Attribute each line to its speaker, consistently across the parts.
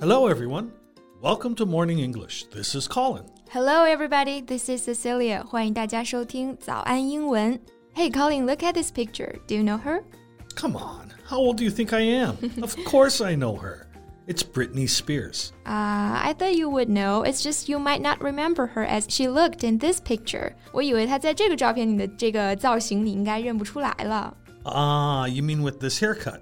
Speaker 1: Hello, everyone. Welcome to Morning English. This is Colin.
Speaker 2: Hello, everybody. This is Cecilia. 欢迎大家收听早安英文。Hey, Colin, look at this picture. Do you know her?
Speaker 1: Come on. How old do you think I am? of course I know her. It's Britney Spears.
Speaker 2: Ah, I thought you would know. It's just you might not remember her as she looked in this picture. 我以为她在这个照片里的这个造型你应该认不出来了。
Speaker 1: Ah, you mean with this haircut?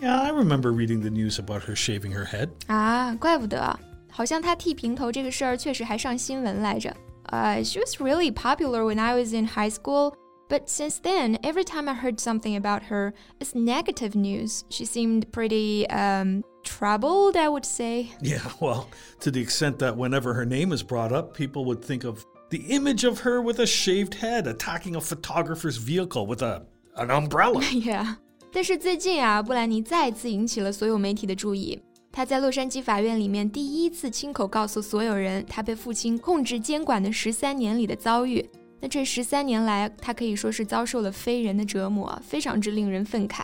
Speaker 1: Yeah, I remember reading the news about her shaving her head.
Speaker 2: 啊，怪不得，好像她剃平头这个事儿确实还上新闻来着。Uh, she was really popular when I was in high school. But since then, every time I heard something about her, it's negative news. She seemed pretty um, troubled, I would say.
Speaker 1: Yeah, well, to the extent that whenever her name is brought up, people would think of the image of her with a shaved head attacking a photographer's vehicle with a an umbrella.
Speaker 2: yeah. 但是最近啊，布兰妮再次引起了所有媒体的注意。她在洛杉矶法院里面第一次亲口告诉所有人，她被父亲控制监管的十三年里的遭遇。那这十三年来，她可以说是遭受了非人的折磨，非常之令人愤慨。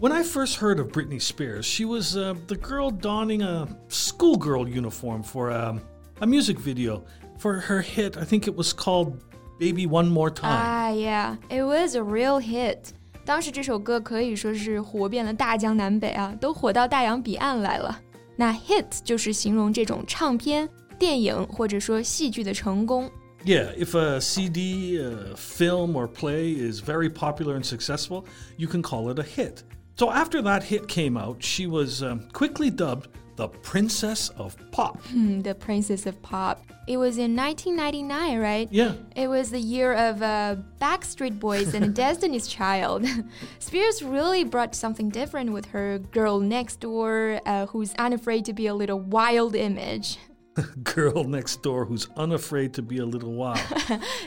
Speaker 1: When I first heard of Britney Spears, she was uh, the girl donning a schoolgirl uniform for a, a music video for her hit. I think it was called Baby One More Time.
Speaker 2: Ah, yeah, it was a real hit. 当时这首歌可以说是火遍了大江南北啊，都火到大洋彼岸来了。那 hit 就是形容这种唱片、电影或者说戏剧的成功。
Speaker 1: Yeah, if a CD, a film, or play is very popular and successful, you can call it a hit. So after that hit came out, she was um, quickly dubbed the Princess of Pop.
Speaker 2: Hmm, the Princess of Pop. It was in 1999, right?
Speaker 1: Yeah.
Speaker 2: It was the year of uh, Backstreet Boys and Destiny's Child. Spears really brought something different with her girl next door, uh, who's unafraid to be a little wild image.
Speaker 1: Girl next door who's unafraid to be a little wild.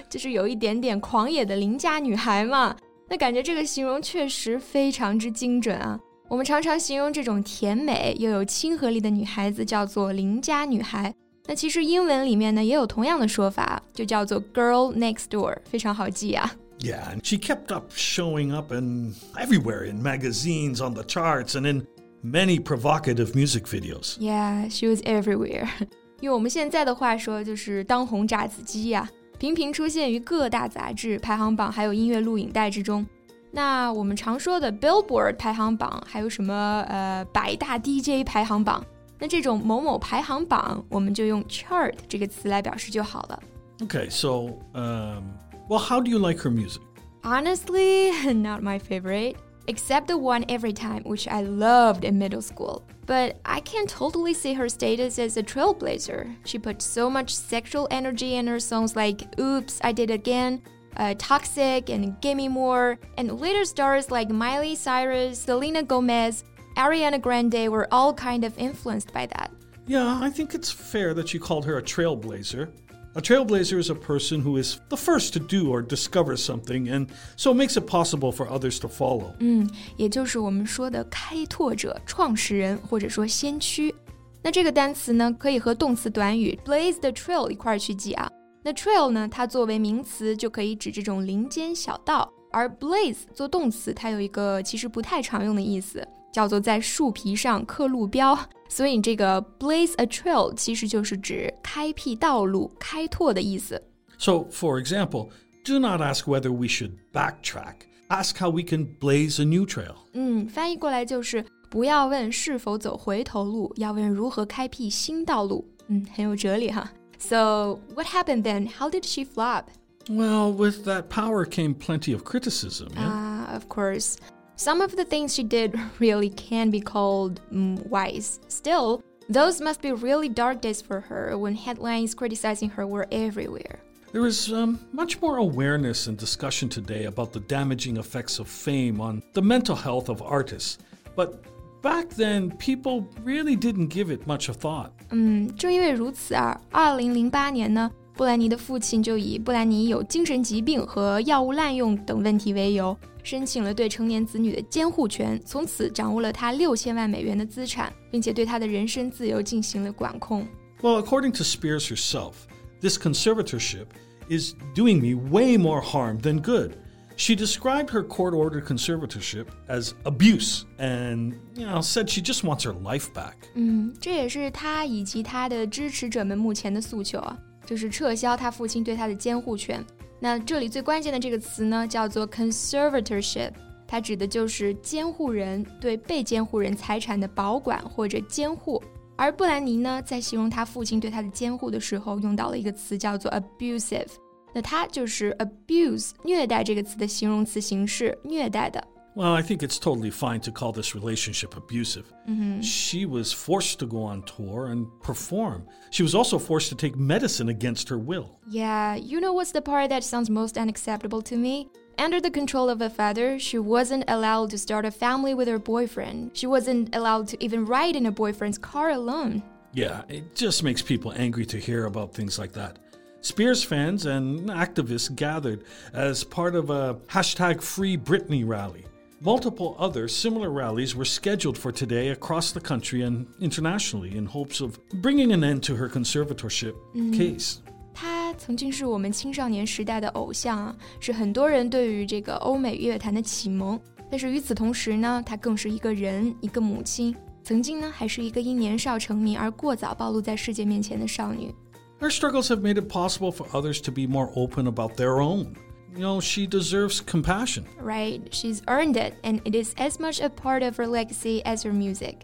Speaker 2: 就是有一点点狂野的邻家女孩嘛。 那感觉这个形容确实非常之精准啊。我们常常形容这种甜美又有亲和力的女孩子叫做邻家女孩。那其实英文里面呢也有同样的说法，就叫做 girl next door，非常好记啊。
Speaker 1: Yeah, and she kept up showing up in everywhere in magazines, on the charts, and in many provocative music videos.
Speaker 2: Yeah, she was everywhere. 用我们现在的话说，就是当红炸子鸡呀、啊， 频频出现于各大杂志排行榜，还有音乐录影带之中。那我们常说的 Billboard 排行榜，还有什么呃百大 DJ 排行榜？那这种某某排行榜，我们就用 chart 这个词来表示就好了。
Speaker 1: Okay, so um, well, how do you like her music?
Speaker 2: Honestly, not my favorite. Except the one every time, which I loved in middle school. But I can totally see her status as a trailblazer. She put so much sexual energy in her songs like Oops, I Did Again, uh, Toxic, and Gimme More. And later stars like Miley Cyrus, Selena Gomez, Ariana Grande were all kind of influenced by that.
Speaker 1: Yeah, I think it's fair that you called her a trailblazer. A trailblazer is a person who is the first to do or discover something, and so makes it possible for others to follow.
Speaker 2: 嗯，也就是我们说的开拓者、创始人或者说先驱。那这个单词呢，可以和动词短语 blaze the trail 一块儿去记啊。那 trail 呢，它作为名词就可以指这种林间小道，而 blaze 做动词，它有一个其实不太常用的意思，叫做在树皮上刻路标。 所以这个 blaze a trail 其实就是指开辟道路、开拓的意思。
Speaker 1: So, for example, do not ask whether we should backtrack. Ask how we can blaze a new trail.
Speaker 2: 嗯，翻译过来就是不要问是否走回头路，要问如何开辟新道路。嗯，很有哲理哈。So what happened then? How did she flop?
Speaker 1: Well, with that power came plenty of criticism. Yeah?
Speaker 2: Ah, of course. Some of the things she did really can be called mm, wise. Still, those must be really dark days for her when headlines criticizing her were everywhere.
Speaker 1: There is um, much more awareness and discussion today about the damaging effects of fame on the mental health of artists. But back then, people really didn't give it much of thought.
Speaker 2: 嗯，正因为如此啊，二零零八年呢， 布兰妮的父亲就以布兰妮有精神疾病和药物滥用等问题为由，申请了对成年子女的监护权，从此掌握了他六千万美元的资产，并且对他的人身自由进行了管控。
Speaker 1: Well, according to Spears herself, this conservatorship is doing me way more harm than good. She described her court ordered conservatorship as abuse and, you know, said she just wants her life back.
Speaker 2: 嗯，这也是他以及他的支持者们目前的诉求啊。 就是撤销他父亲对他的监护权。那这里最关键的这个词呢，叫做 conservatorship，它指的就是监护人对被监护人财产的保管或者监护。而布兰妮呢，在形容他父亲对他的监护的时候，用到了一个词叫做 abusive。那它就是 abuse 虐待这个词的形容词形式，虐待的。
Speaker 1: Well, I think it's totally fine to call this relationship abusive. Mm-hmm. She was forced to go on tour and perform. She was also forced to take medicine against her will.
Speaker 2: Yeah, you know what's the part that sounds most unacceptable to me? Under the control of a father, she wasn't allowed to start a family with her boyfriend. She wasn't allowed to even ride in a boyfriend's car alone.
Speaker 1: Yeah, it just makes people angry to hear about things like that. Spears fans and activists gathered as part of a hashtag Free Britney rally. Multiple other similar rallies were scheduled for today across the country and internationally in hopes of bringing an end to her conservatorship case.
Speaker 2: 他曾经是我们青少年时代的偶像啊，是很多人对于这个欧美乐坛的启蒙。但是与此同时呢，她更是一个人，一个母亲。曾经呢，还是一个因年少成名而过早暴露在世界面前的少女。
Speaker 1: Her struggles have made it possible for others to be more open about their own you know, she deserves compassion.
Speaker 2: Right, she's earned it, and it is as much a part of her legacy as her music.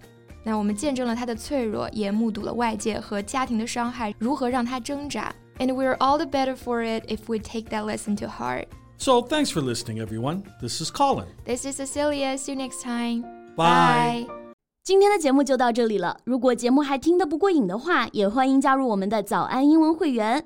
Speaker 2: 那我们见证了她的脆弱，也目睹了外界和家庭的伤害如何让她挣扎。And we're all the better for it if we take that lesson to heart.
Speaker 1: So thanks for listening, everyone. This is Colin.
Speaker 2: This is Cecilia. See you next time.
Speaker 1: Bye.
Speaker 3: 今天的节目就到这里了。如果节目还听得不过瘾的话，也欢迎加入我们的早安英文会员。